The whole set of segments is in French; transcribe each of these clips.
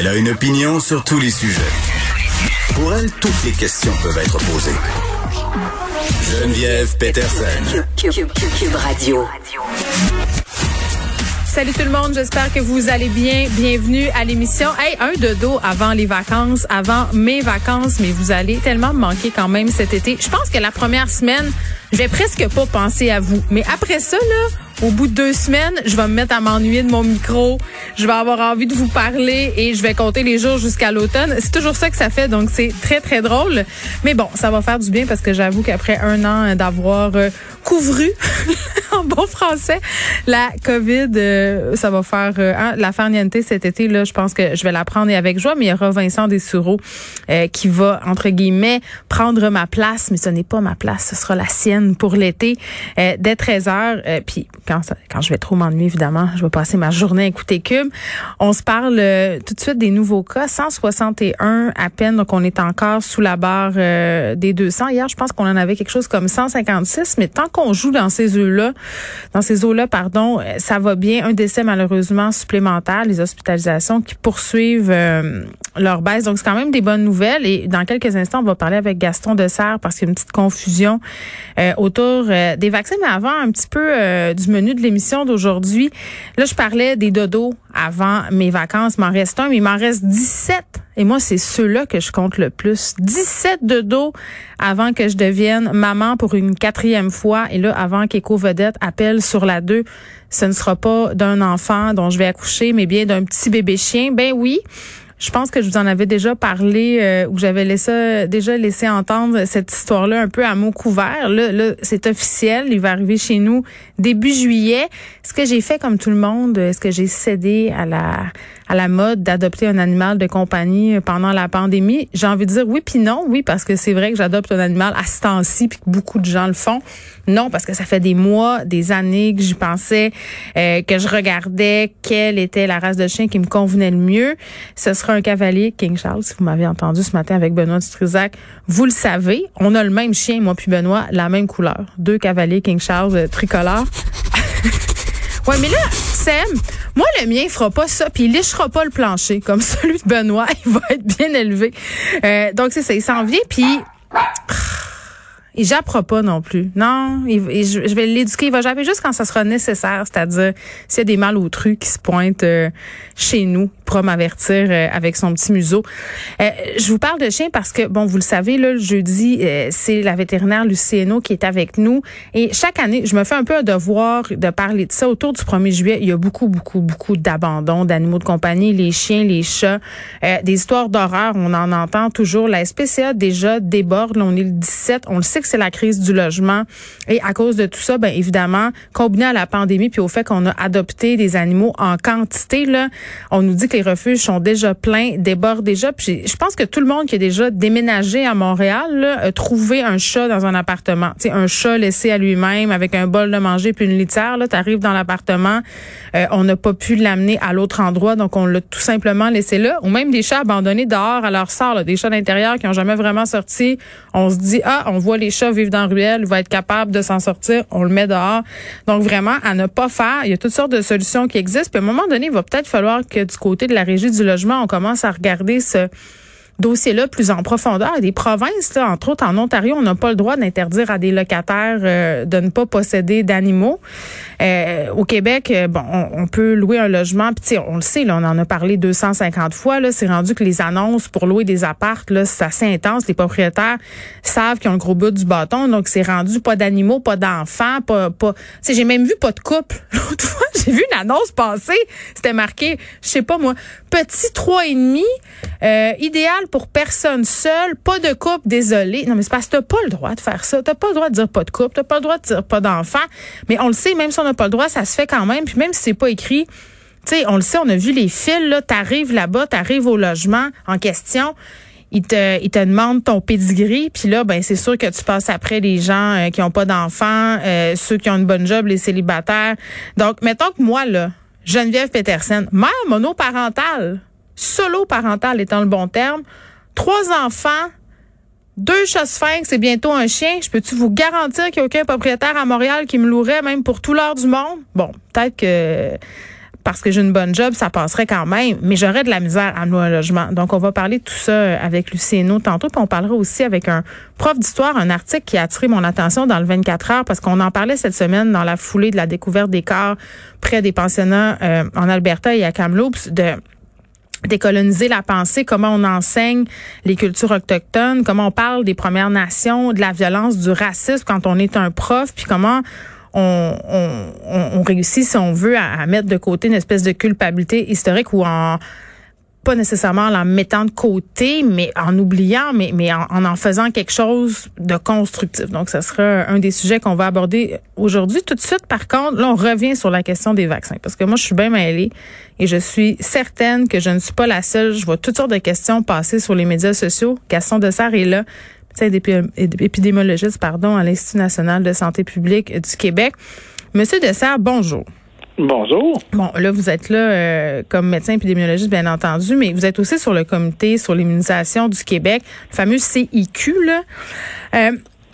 Elle a une opinion sur tous les sujets. Pour elle, toutes les questions peuvent être posées. Geneviève Peterson. Cube Radio. Salut tout le monde, j'espère que vous allez bien. Bienvenue à l'émission. Hey, un de avant les vacances, avant mes vacances, mais vous allez tellement me manquer quand même cet été. Je pense que la première semaine, je vais presque pas penser à vous. Mais après ça, là, au bout de deux semaines, je vais me mettre à m'ennuyer de mon micro. Je vais avoir envie de vous parler et je vais compter les jours jusqu'à l'automne. C'est toujours ça que ça fait, donc c'est très, très drôle. Mais bon, ça va faire du bien parce que j'avoue qu'après un an d'avoir euh, couvru, en bon français, la COVID, euh, ça va faire euh, hein, la farniente cet été. Là, je pense que je vais la prendre et avec joie. Mais il y aura Vincent Dessureau qui va, entre guillemets, prendre ma place. Mais ce n'est pas ma place, ce sera la sienne pour l'été dès 13 heures. puis quand, je vais trop m'ennuyer, évidemment, je vais passer ma journée à écouter Cube. On se parle euh, tout de suite des nouveaux cas. 161 à peine, donc on est encore sous la barre euh, des 200. Hier, je pense qu'on en avait quelque chose comme 156, mais tant qu'on joue dans ces eaux-là, dans ces eaux-là, pardon, euh, ça va bien. Un décès malheureusement supplémentaire, les hospitalisations qui poursuivent leur baisse. Donc c'est quand même des bonnes nouvelles. Et dans quelques instants, on va parler avec Gaston Dessert parce qu'il y a une petite confusion autour des vaccins, mais avant un petit peu du menu de l'émission d'aujourd'hui. Là, je parlais des dodos avant mes vacances. Il m'en reste un, mais il m'en reste 17. Et moi, c'est ceux-là que je compte le plus. 17 dodos avant que je devienne maman pour une quatrième fois. Et là, avant qu'Éco-Vedette appelle sur la 2, ce ne sera pas d'un enfant dont je vais accoucher, mais bien d'un petit bébé chien. Ben oui. Je pense que je vous en avais déjà parlé euh, ou j'avais laissé déjà laissé entendre cette histoire-là un peu à mots couverts. Là, là c'est officiel. Il va arriver chez nous début juillet. Ce que j'ai fait comme tout le monde, est-ce que j'ai cédé à la à la mode d'adopter un animal de compagnie pendant la pandémie? J'ai envie de dire oui puis non. Oui parce que c'est vrai que j'adopte un animal à ce temps-ci puis que beaucoup de gens le font. Non parce que ça fait des mois, des années que j'y pensais, euh, que je regardais quelle était la race de chien qui me convenait le mieux. Sera un cavalier King Charles, si vous m'avez entendu ce matin avec Benoît Dutrisac. Vous le savez, on a le même chien, moi puis Benoît, la même couleur. Deux cavaliers King Charles euh, tricolores. ouais, mais là, Sam, moi, le mien, il fera pas ça, puis il lichera pas le plancher comme celui de Benoît. Il va être bien élevé. Euh, donc, c'est ça, il s'en vient, puis... Il jappera pas non plus. Non, je, vais l'éduquer. Il va japper juste quand ça sera nécessaire, c'est-à-dire s'il y a des malotrus qui se pointent euh, chez nous pour m'avertir euh, avec son petit museau. Euh, je vous parle de chien parce que, bon, vous le savez, là, le jeudi, c'est la vétérinaire Lucieno qui est avec nous. Et chaque année, je me fais un peu un devoir de parler de ça. Autour du 1er juillet, il y a beaucoup, beaucoup, beaucoup d'abandon d'animaux de compagnie, les chiens, les chats, des histoires d'horreur. On en entend toujours. La SPCA déjà déborde. Là, on est le 17. On le sait que c'est la crise du logement. Et à cause de tout ça, ben évidemment, combiné à la pandémie puis au fait qu'on a adopté des animaux en quantité, là, on nous dit que les refuges sont déjà pleins, débordent déjà. Puis je pense que tout le monde qui a déjà déménagé à Montréal là, a trouvé un chat dans un appartement. Tu un chat laissé à lui-même avec un bol de manger puis une litière. Là, arrives dans l'appartement, euh, on n'a pas pu l'amener à l'autre endroit, donc on l'a tout simplement laissé là. Ou même des chats abandonnés dehors à leur sort, des chats d'intérieur qui ont jamais vraiment sorti. On se dit ah, on voit les chats vivre dans la ruelle, va être capable de s'en sortir, on le met dehors. Donc vraiment à ne pas faire. Il y a toutes sortes de solutions qui existent. Puis à un moment donné, il va peut-être falloir que du côté de la régie du logement, on commence à regarder ce dossier-là plus en profondeur. Des provinces, là, entre autres en Ontario, on n'a pas le droit d'interdire à des locataires euh, de ne pas posséder d'animaux. Euh, au Québec, euh, bon, on, peut louer un logement, puis on le sait, là, on en a parlé 250 fois. Là, c'est rendu que les annonces pour louer des appartes, là, c'est assez intense. Les propriétaires savent qu'ils ont le gros bout du bâton, donc c'est rendu pas d'animaux, pas d'enfants, pas, pas. j'ai même vu pas de couple. L'autre fois, j'ai vu une annonce passer, c'était marqué, je sais pas moi, petit trois et demi, euh, idéal pour personne seule, pas de couple, désolé. Non, mais c'est parce que t'as pas le droit de faire ça. T'as pas le droit de dire pas de couple, t'as pas le droit de dire pas d'enfant. Mais on le sait, même si on pas le droit, ça se fait quand même. Puis même si c'est pas écrit, tu sais, on le sait, on a vu les fils, là, t'arrives là-bas, t'arrives au logement en question. Ils te, ils te demandent ton pedigree, puis là, ben c'est sûr que tu passes après les gens euh, qui ont pas d'enfants, euh, ceux qui ont une bonne job, les célibataires. Donc, mettons que moi, là, Geneviève Petersen, mère monoparentale, solo parentale étant le bon terme, trois enfants, deux chats sphinx et bientôt un chien. Je peux-tu vous garantir qu'il n'y a aucun propriétaire à Montréal qui me louerait même pour tout l'heure du monde? Bon, peut-être que parce que j'ai une bonne job, ça passerait quand même, mais j'aurais de la misère à me louer un logement. Donc, on va parler de tout ça avec Lucieno tantôt, puis on parlera aussi avec un prof d'histoire, un article qui a attiré mon attention dans le 24 heures, parce qu'on en parlait cette semaine dans la foulée de la découverte des corps près des pensionnats euh, en Alberta et à Kamloops, de décoloniser la pensée, comment on enseigne les cultures autochtones, comment on parle des Premières Nations, de la violence, du racisme quand on est un prof, puis comment on, réussit, si on veut, à, mettre de côté une espèce de culpabilité historique ou en pas nécessairement en la mettant de côté, mais en oubliant, mais, mais en, en, faisant quelque chose de constructif. Donc, ce sera un des sujets qu'on va aborder aujourd'hui. Tout de suite, par contre, là, on revient sur la question des vaccins, parce que moi, je suis bien mêlée et je suis certaine que je ne suis pas la seule. Je vois toutes sortes de questions passer sur les médias sociaux. Gaston Dessert est là, épidémiologiste, pardon, à l'Institut national de santé publique du Québec. Monsieur Dessert, bonjour. Bonjour. Bon, là, vous êtes là euh, comme médecin épidémiologiste, bien entendu, mais vous êtes aussi sur le comité sur l'immunisation du Québec, le fameux CIQ. Là. Euh,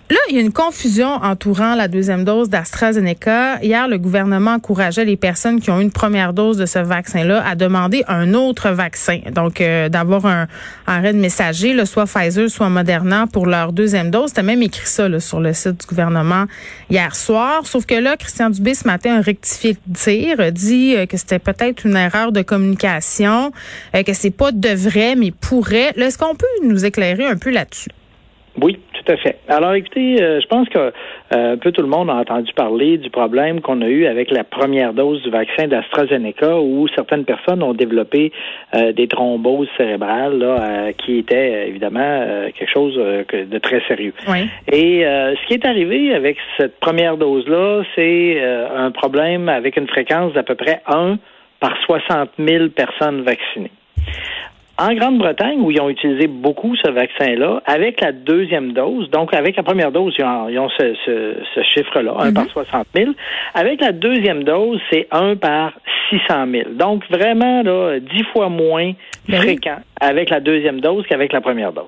Là, il y a une confusion entourant la deuxième dose d'AstraZeneca. Hier, le gouvernement encourageait les personnes qui ont eu une première dose de ce vaccin-là à demander un autre vaccin. Donc, euh, d'avoir un arrêt de messager, là, soit Pfizer, soit Moderna pour leur deuxième dose. C'était même écrit ça sur le site du gouvernement hier soir. Sauf que là, Christian Dubé, ce matin, a rectifié le dit euh, que c'était peut-être une erreur de communication, euh, que c'est pas de vrai, mais pourrait. Est-ce qu'on peut nous éclairer un peu là-dessus? Oui, tout à fait. Alors, écoutez, euh, je pense que euh, un peu tout le monde a entendu parler du problème qu'on a eu avec la première dose du vaccin d'AstraZeneca, où certaines personnes ont développé euh, des thromboses cérébrales, là, qui étaient évidemment quelque chose de très sérieux. Oui. Et ce qui est arrivé avec cette première dose-là, c'est un problème avec une fréquence d'à peu près 1 par 60 000 personnes vaccinées. En Grande-Bretagne, où ils ont utilisé beaucoup ce vaccin-là, avec la deuxième dose, donc avec la première dose, ils ont, ce, chiffre-là, 1 par 60 mhm. 000. Avec la deuxième dose, c'est 1 par 600 000. Donc vraiment, là, 10 fois moins ben fréquent avec la deuxième dose qu'avec la première dose.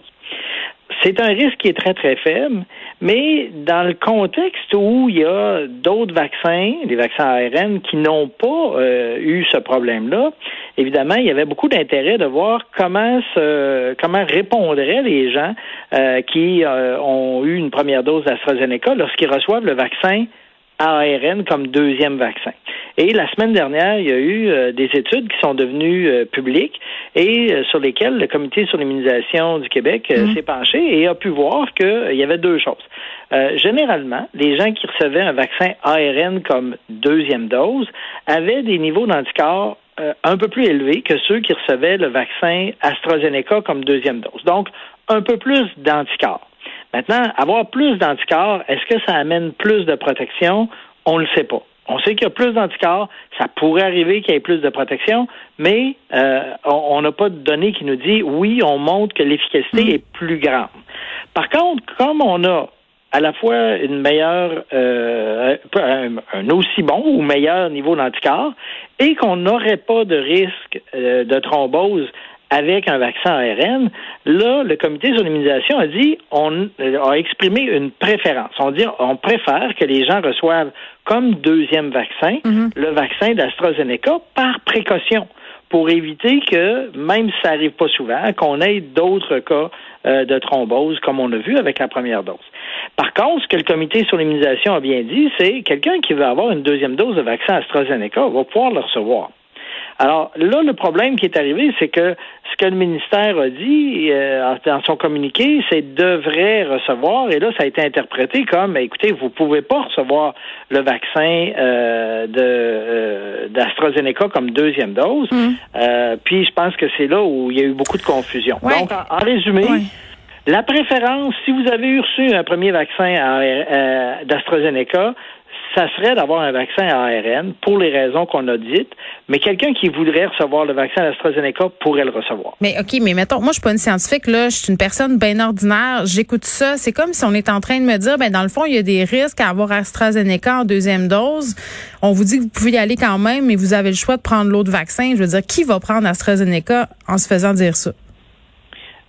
C'est un risque qui est très, très faible, mais dans le contexte où il y a d'autres vaccins, les vaccins ARN, qui n'ont pas euh, eu ce problème-là, évidemment, il y avait beaucoup d'intérêt de voir comment se, comment répondraient les gens euh, qui euh, ont eu une première dose d'AstraZeneca lorsqu'ils reçoivent le vaccin ARN comme deuxième vaccin. Et la semaine dernière, il y a eu euh, des études qui sont devenues euh, publiques et euh, sur lesquelles le Comité sur l'immunisation du Québec mm. s'est penché et a pu voir qu'il y avait deux choses. généralement, les gens qui recevaient un vaccin ARN comme deuxième dose avaient des niveaux d'anticorps un peu plus élevés que ceux qui recevaient le vaccin AstraZeneca comme deuxième dose. Donc, un peu plus d'anticorps. Maintenant, avoir plus d'anticorps, est-ce que ça amène plus de protection? On ne le sait pas. On sait qu'il y a plus d'anticorps, ça pourrait arriver qu'il y ait plus de protection, mais euh, on n'a pas de données qui nous dit oui, on montre que l'efficacité mm. est plus grande. Par contre, comme on a à la fois une meilleure, euh, un, aussi bon ou meilleur niveau d'anticorps et qu'on n'aurait pas de risque euh, de thrombose avec un vaccin ARN, là, le comité sur l'immunisation a dit, on a exprimé une préférence. On dit, on préfère que les gens reçoivent comme deuxième vaccin mhm. le vaccin d'AstraZeneca par précaution pour éviter que, même si ça arrive pas souvent, qu'on ait d'autres cas euh, de thrombose, comme on a vu avec la première dose. Par contre, ce que le comité sur l'immunisation a bien dit, c'est quelqu'un qui veut avoir une deuxième dose de vaccin AstraZeneca va pouvoir le recevoir. Alors là, le problème qui est arrivé, c'est que ce que le ministère a dit euh, dans son communiqué, c'est devrait recevoir, et là, ça a été interprété comme, écoutez, vous pouvez pas recevoir le vaccin euh, de euh, d'AstraZeneca comme deuxième dose. Mm. Euh, puis je pense que c'est là où il y a eu beaucoup de confusion. Ouais. Donc, en, en résumé. Ouais. La préférence, si vous avez reçu un premier vaccin euh, d'AstraZeneca, ça serait d'avoir un vaccin à ARN pour les raisons qu'on a dites, mais quelqu'un qui voudrait recevoir le vaccin d'AstraZeneca pourrait le recevoir. Mais OK, mais mettons, moi, je suis pas une scientifique, là. Je suis une personne bien ordinaire. J'écoute ça. C'est comme si on est en train de me dire, ben, dans le fond, il y a des risques à avoir AstraZeneca en deuxième dose. On vous dit que vous pouvez y aller quand même, mais vous avez le choix de prendre l'autre vaccin. Je veux dire, qui va prendre AstraZeneca en se faisant dire ça?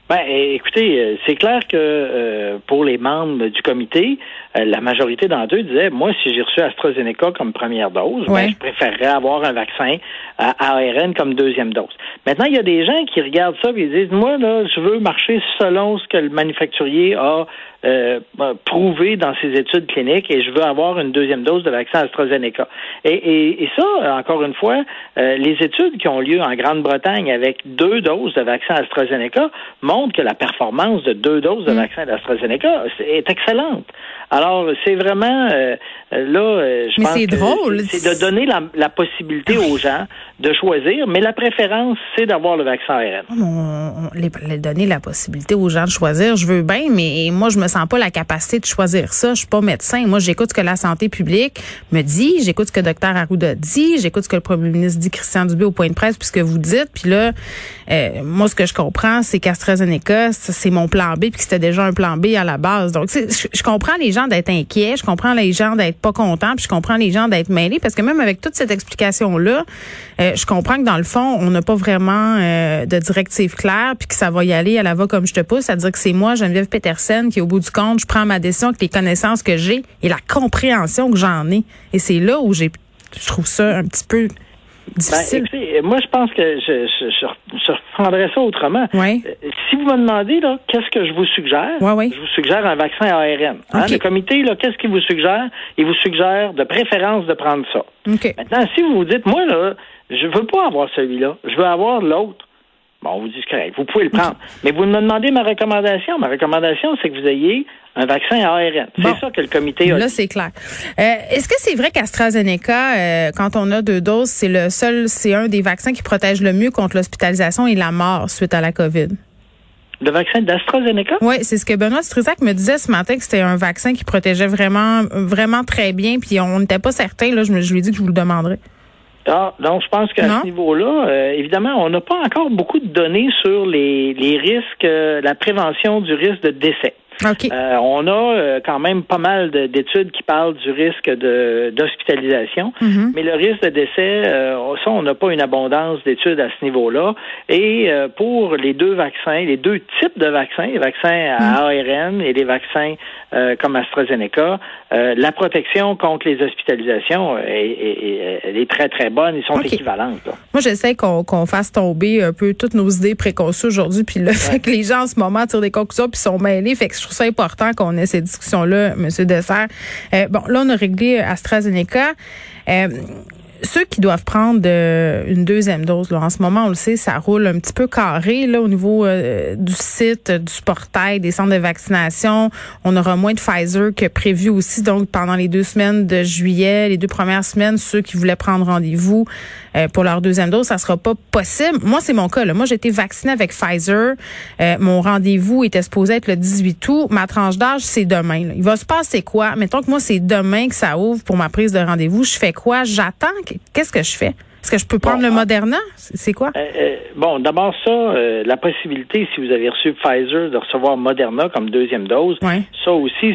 Ben, écoutez, euh, c'est clair que euh, pour les membres du comité, la majorité d'entre eux disaient, moi, si j'ai reçu AstraZeneca comme première dose, ben, je préférerais avoir un vaccin à ARN comme deuxième dose. Maintenant, il y a des gens qui regardent ça et disent, moi, là, je veux marcher selon ce que le manufacturier a euh, euh, prouvé dans ses études cliniques et je veux avoir une deuxième dose de vaccin AstraZeneca. Et, et, et ça, encore une fois, euh, les études qui ont lieu en Grande-Bretagne avec deux doses de vaccin AstraZeneca montrent que la performance de deux doses de vaccin d'AstraZeneca est excellente. Alors, c'est vraiment euh, là, euh, je Mais pense c'est drôle. c'est de donner la, la possibilité aux gens de choisir, mais la préférence, c'est d'avoir le vaccin ARN. On, on- les, les donner la possibilité aux gens de choisir, je veux bien, mais moi, je me sens pas la capacité de choisir ça. Je suis pas médecin. Moi, j'écoute ce que la santé publique me dit, j'écoute ce que Dr Arruda dit, j'écoute ce que le premier ministre dit, Christian Dubé, au point de presse, puis ce que vous dites. Puis là, euh, moi, ce que je comprends, c'est qu'AstraZeneca, c'est mon plan B, puis que c'était déjà un plan B à la base. Donc, je, je comprends les gens d'être inquiets, je comprends les gens d'être pas contents, puis je comprends les gens d'être mêlés, parce que même avec toute cette explication-là, euh, je comprends que dans le fond, on n'a pas vraiment euh, de directive claire, puis que ça va y aller à la va comme je te pousse, c'est-à-dire que c'est moi, Geneviève Petersen, qui au bout du compte, je prends ma décision avec les connaissances que j'ai et la compréhension que j'en ai. Et c'est là où j'ai, je trouve ça un petit peu difficile. écoutez, moi, je pense que je, je, reprendrais ça autrement. Oui. Euh, Si vous me demandez, là, qu'est-ce que je vous suggère? Je vous suggère un vaccin ARN. Hein. Le comité, là, qu'est-ce qu'il vous suggère? Il vous suggère de préférence de prendre ça. Maintenant, si vous vous dites, moi, là, je veux pas avoir celui-là, je veux avoir l'autre. Bon, on vous dit, correct, vous pouvez le prendre. Mais vous me demandez ma recommandation. Ma recommandation, c'est que vous ayez un vaccin à ARN. C'est Bon. ça que le comité a Là, c'est clair. Euh, Est-ce que c'est vrai qu'AstraZeneca, euh, quand on a deux doses, c'est le seul, c'est un des vaccins qui protège le mieux contre l'hospitalisation et la mort suite à la COVID? Le vaccin d'AstraZeneca? Oui, c'est ce que Benoît Struzac me disait ce matin que c'était un vaccin qui protégeait vraiment, vraiment très bien. Puis on n'était pas certain. Là, je, me, je lui ai dit que je vous le demanderais. Ah, donc, je pense qu'à ce niveau-là, euh, évidemment, on n'a pas encore beaucoup de données sur les, les risques, euh, la prévention du risque de décès. Euh, on a euh, quand même pas mal de- d'études qui parlent du risque d'hospitalisation, Mhm. mais le risque de décès, euh, ça, on n'a pas une abondance d'études à ce niveau-là. Et pour les deux vaccins, les deux types de vaccins, les vaccins à ARN et les vaccins comme AstraZeneca, la protection contre les hospitalisations est, est- est- elle est très, très bonne. Ils sont OK. équivalentes. là. Moi, j'essaie qu'on fasse tomber un peu toutes nos idées préconçues aujourd'hui, puis le fait que les gens en ce moment tirent des conclusions puis sont mêlés, fait que je trouve ça important qu'on ait ces discussions-là, Monsieur Dessert. Euh, bon, là, on a réglé AstraZeneca. Euh, ceux qui doivent prendre euh, une deuxième dose, là, en ce moment, on le sait, ça roule un petit peu carré là au niveau euh, du site, du portail, des centres de vaccination. On aura moins de Pfizer que prévu aussi. Donc, pendant les deux semaines de juillet, les deux premières semaines, ceux qui voulaient prendre rendez-vous euh, pour leur deuxième dose, ça sera pas possible. Moi, c'est mon cas. Là. Moi, j'ai été vaccinée avec Pfizer. Euh, mon rendez-vous était supposé être le 18 août. Ma tranche d'âge, c'est demain. là. Il va se passer quoi? Mettons que moi, c'est demain que ça ouvre pour ma prise de rendez-vous. Je fais quoi? J'attends. Qu'est-ce que je fais? Est-ce que je peux prendre Bon, le. Moderna? C'est quoi? Euh, euh, bon, d'abord ça, euh, la possibilité, si vous avez reçu Pfizer, de recevoir Moderna comme deuxième dose, Ouais. ça aussi,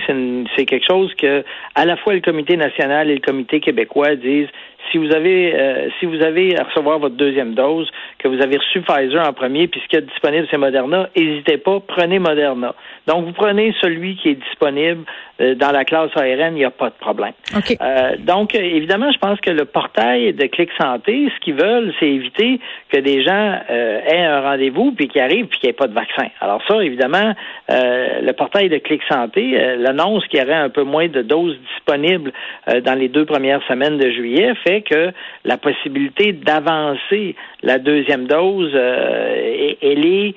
c'est quelque chose que à la fois le Comité national et le Comité québécois disent si vous avez euh, si vous avez à recevoir votre deuxième dose, que vous avez reçu Pfizer en premier, puis ce qui est disponible c'est Moderna, n'hésitez pas, prenez Moderna. Donc vous prenez celui qui est disponible euh, dans la classe ARN, il n'y a pas de problème. Euh, donc évidemment, je pense que le portail de Clic Santé, ce qu'ils veulent, c'est éviter que des gens aient un rendez-vous puis qu'ils arrivent puis qu'il n'y ait pas de vaccin. Alors ça, évidemment, le portail de Clic Santé l'annonce qu'il y aurait un peu moins de doses disponibles dans les deux premières semaines de juillet fait que la possibilité d'avancer la deuxième dose, euh, elle est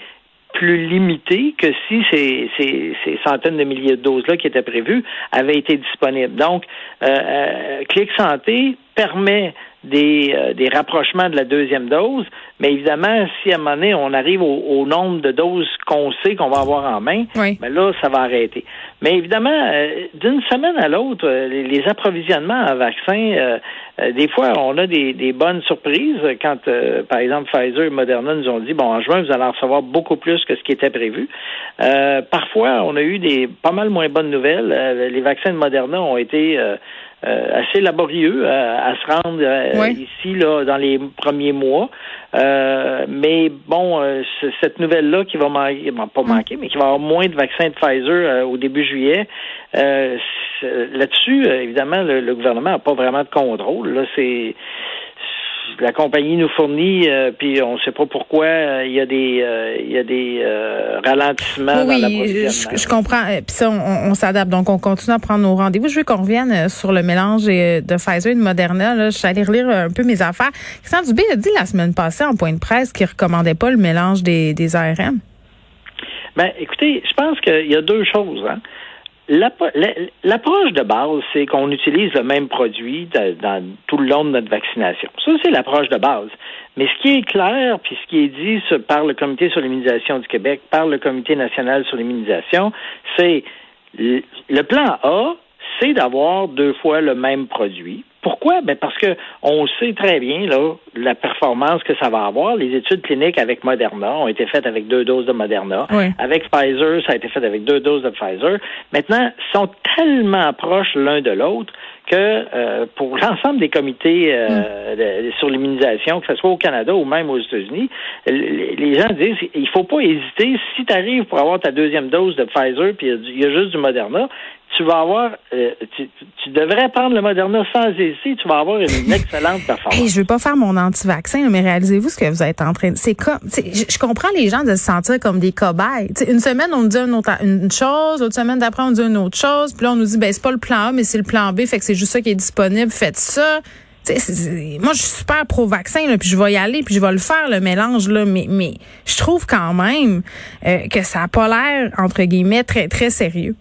plus limitée que si ces, centaines de milliers de doses-là qui étaient prévues avaient été disponibles. Donc, euh, euh Clic Santé permet des, euh, des rapprochements de la deuxième dose, mais évidemment, si à un moment donné, on arrive au, nombre de doses qu'on sait qu'on va avoir en main, ben là, ça va arrêter. Mais évidemment, euh, d'une semaine à l'autre, euh, les, approvisionnements en vaccins, des fois, on a des, des bonnes surprises. Quand, par exemple, Pfizer et Moderna nous ont dit, bon, en juin, vous allez en recevoir beaucoup plus que ce qui était prévu. parfois, on a eu des pas mal moins bonnes nouvelles. les vaccins de Moderna ont été euh, assez laborieux euh, à, se rendre euh, ici là dans les premiers mois. mais bon, cette nouvelle-là qui va manquer, pas mm. manquer, mais qui va avoir moins de vaccins de Pfizer au début juillet. Là-dessus, évidemment, le, le gouvernement n'a pas vraiment de contrôle. Là, c'est la compagnie nous fournit, euh, puis on ne sait pas pourquoi euh, il y a des euh, y a des ralentissements oui, dans je, je, comprends. Puis ça, on, s'adapte. Donc, on continue à prendre nos rendez-vous. Je veux qu'on revienne sur le mélange de Pfizer et de Moderna. Là. Je suis allée relire un peu mes affaires. Christian Dubé a dit la semaine passée en point de presse qu'il recommandait pas le mélange des, des ARM. Ben, écoutez, je pense qu'il y a deux choses. Hein. L'approche de base, c'est qu'on utilise le même produit dans tout le long de notre vaccination. Ça, c'est l'approche de base. Mais ce qui est clair, puis ce qui est dit par le Comité sur l'immunisation du Québec, par le Comité national sur l'immunisation, c'est le plan A, c'est d'avoir deux fois le même produit. Pourquoi? Ben parce que on sait très bien là, la performance que ça va avoir. Les études cliniques avec Moderna ont été faites avec deux doses de Moderna. Avec Pfizer, ça a été fait avec deux doses de Pfizer. Maintenant, ils sont tellement proches l'un de l'autre que euh, pour l'ensemble des comités euh, mm. sur l'immunisation, que ce soit au Canada ou même aux États-Unis, les gens disent il faut pas hésiter. Si tu arrives pour avoir ta deuxième dose de Pfizer, puis il y, a juste du Moderna, tu vas avoir, euh, tu, devrais prendre le Moderna sans hésiter, tu vas avoir une excellente performance. Hey, je veux pas faire mon anti-vaccin, mais réalisez-vous ce que vous êtes en train de. C'est comme, je, comprends les gens de se sentir comme des cobayes. une semaine on nous dit une, autre, une chose, l'autre semaine d'après on nous dit une autre chose, puis là on nous dit ben c'est pas le plan A, mais c'est le plan B, fait que c'est juste ça qui est disponible, faites ça. moi, je suis super pro-vaccin, puis je vais y aller, puis je vais le faire, le mélange, là, mais, mais je trouve quand même euh, que ça n'a pas l'air, entre guillemets, très, très sérieux.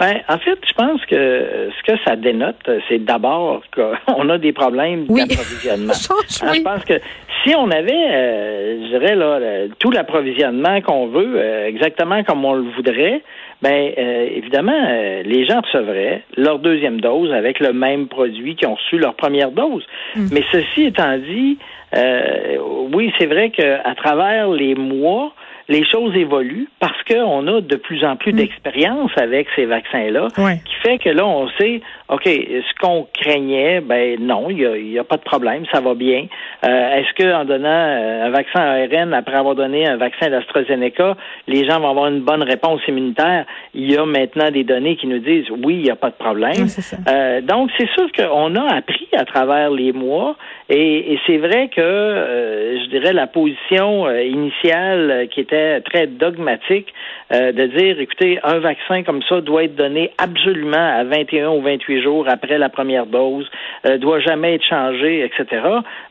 Ben, en fait, je pense que ce que ça dénote, c'est d'abord qu'on a des problèmes d'approvisionnement. je pense que si on avait, euh, je dirais, là, tout l'approvisionnement qu'on veut, euh, exactement comme on le voudrait, ben euh, évidemment, les gens recevraient leur deuxième dose avec le même produit qu'ils ont reçu leur première dose. Mm. Mais ceci étant dit, oui, c'est vrai qu'à travers les mois, les choses évoluent parce qu'on a de plus en plus mm. d'expérience avec ces vaccins-là, fait que là, on sait, OK, ce qu'on craignait, ben non, il n'y a, pas de problème, ça va bien. Euh, est-ce qu'en donnant euh, un vaccin ARN après avoir donné un vaccin d'AstraZeneca, les gens vont avoir une bonne réponse immunitaire? Il y a maintenant des données qui nous disent oui, il n'y a pas de problème. Euh, donc, c'est sûr qu'on a appris à travers les mois et, c'est vrai que, je dirais, la position initiale qui était très dogmatique de dire, écoutez, un vaccin comme ça doit être donné absolument à 21 ou 28 jours après la première dose, euh, doit jamais être changé, etc.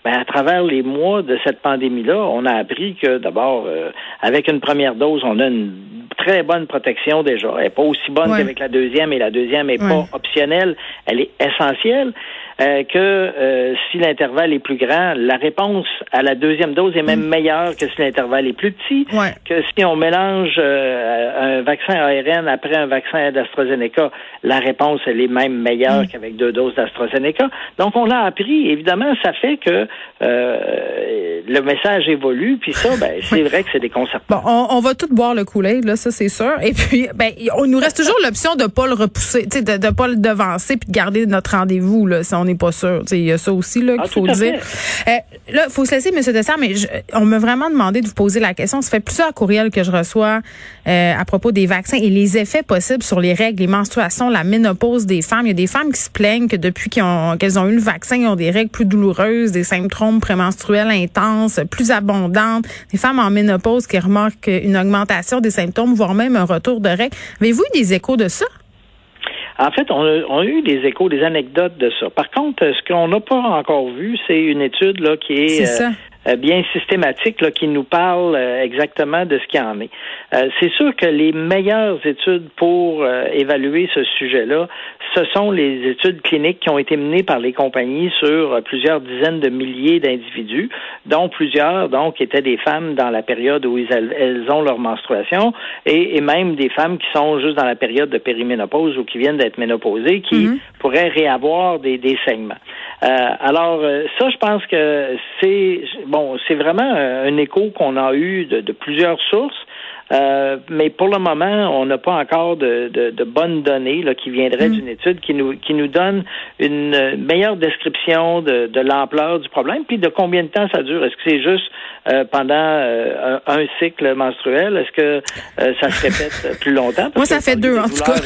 Ben, à travers les mois de cette pandémie-là, on a appris que d'abord, euh, avec une première dose, on a une très bonne protection déjà. Elle n'est pas aussi bonne qu'avec la deuxième, et la deuxième n'est pas optionnelle, elle est essentielle. Euh, que euh, si l'intervalle est plus grand, la réponse à la deuxième dose est même mm. meilleure que si l'intervalle est plus petit, que si on mélange euh, un vaccin ARN après un vaccin d'AstraZeneca, la réponse elle est même meilleure mm. qu'avec deux doses d'AstraZeneca. Donc on a appris, évidemment, ça fait que le message évolue, puis ça, ben, c'est vrai que c'est déconcertant. Bon, on, va tout boire le couler, là, ça c'est sûr. Et puis, ben, on nous reste toujours l'option de pas le repousser, de, de pas le devancer puis de garder notre rendez-vous là, si on n'est pas sûr. Il y a ça aussi là qu'il ah, faut dire. Euh, là, faut se laisser, Monsieur Dessert, mais on m'a vraiment demandé de vous poser la question. Ça fait plusieurs courriels que je reçois euh, à propos des vaccins et les effets possibles sur les règles, les menstruations, la ménopause des femmes. Il y a des femmes qui se plaignent que depuis qu'elles ont, ont eu le vaccin, ils ont des règles plus douloureuses, des symptômes prémenstruels intenses, plus abondantes, des femmes en ménopause qui remarquent une augmentation des symptômes, voire même un retour de règles. Avez-vous eu des échos de ça? En fait, on a, eu des échos, des anecdotes de ça. Par contre, ce qu'on n'a pas encore vu, c'est une étude là qui est, euh, euh, bien systématique là, qui nous parle euh, exactement de ce qu'il en est. Euh, c'est sûr que les meilleures études pour évaluer ce sujet-là, ce sont les études cliniques qui ont été menées par les compagnies sur plusieurs dizaines de milliers d'individus, dont plusieurs donc étaient des femmes dans la période où elles, ont leur menstruation et, même des femmes qui sont juste dans la période de périménopause ou qui viennent d'être ménopausées, qui mm-hmm. pourraient réavoir des, des saignements. alors ça, je pense que c'est bon, c'est vraiment un écho qu'on a eu de, plusieurs sources. Euh, mais pour le moment, on n'a pas encore de, bonnes données là, qui viendraient mm. d'une étude qui nous qui nous donne une meilleure description de, de l'ampleur du problème, puis de combien de temps ça dure. Est-ce que c'est juste euh, pendant euh, un, cycle menstruel? Est-ce que euh, ça se répète plus longtemps? Moi, ça fait deux, en tout cas.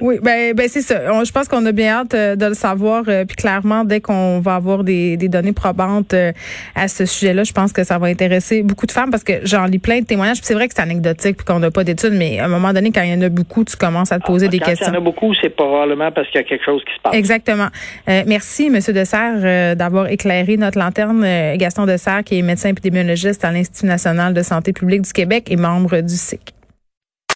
oui, ben, ben c'est ça. je pense qu'on a bien hâte de le savoir. puis clairement, dès qu'on va avoir des, des données probantes à ce sujet-là, je pense que ça va intéresser beaucoup de femmes parce que j'en lis plein de témoignages. c'est vrai que c'est anecdotique puis qu'on n'a pas d'études, mais à un moment donné, quand il y en a beaucoup, tu commences à te poser ah, des questions. Quand il y en a beaucoup, c'est probablement parce qu'il y a quelque chose qui se passe. Exactement. merci, Monsieur Dessert, d'avoir éclairé notre lanterne Gaston Dessert, qui est médecin épidémiologiste à l'Institut national de santé publique du Québec et membre du SIC.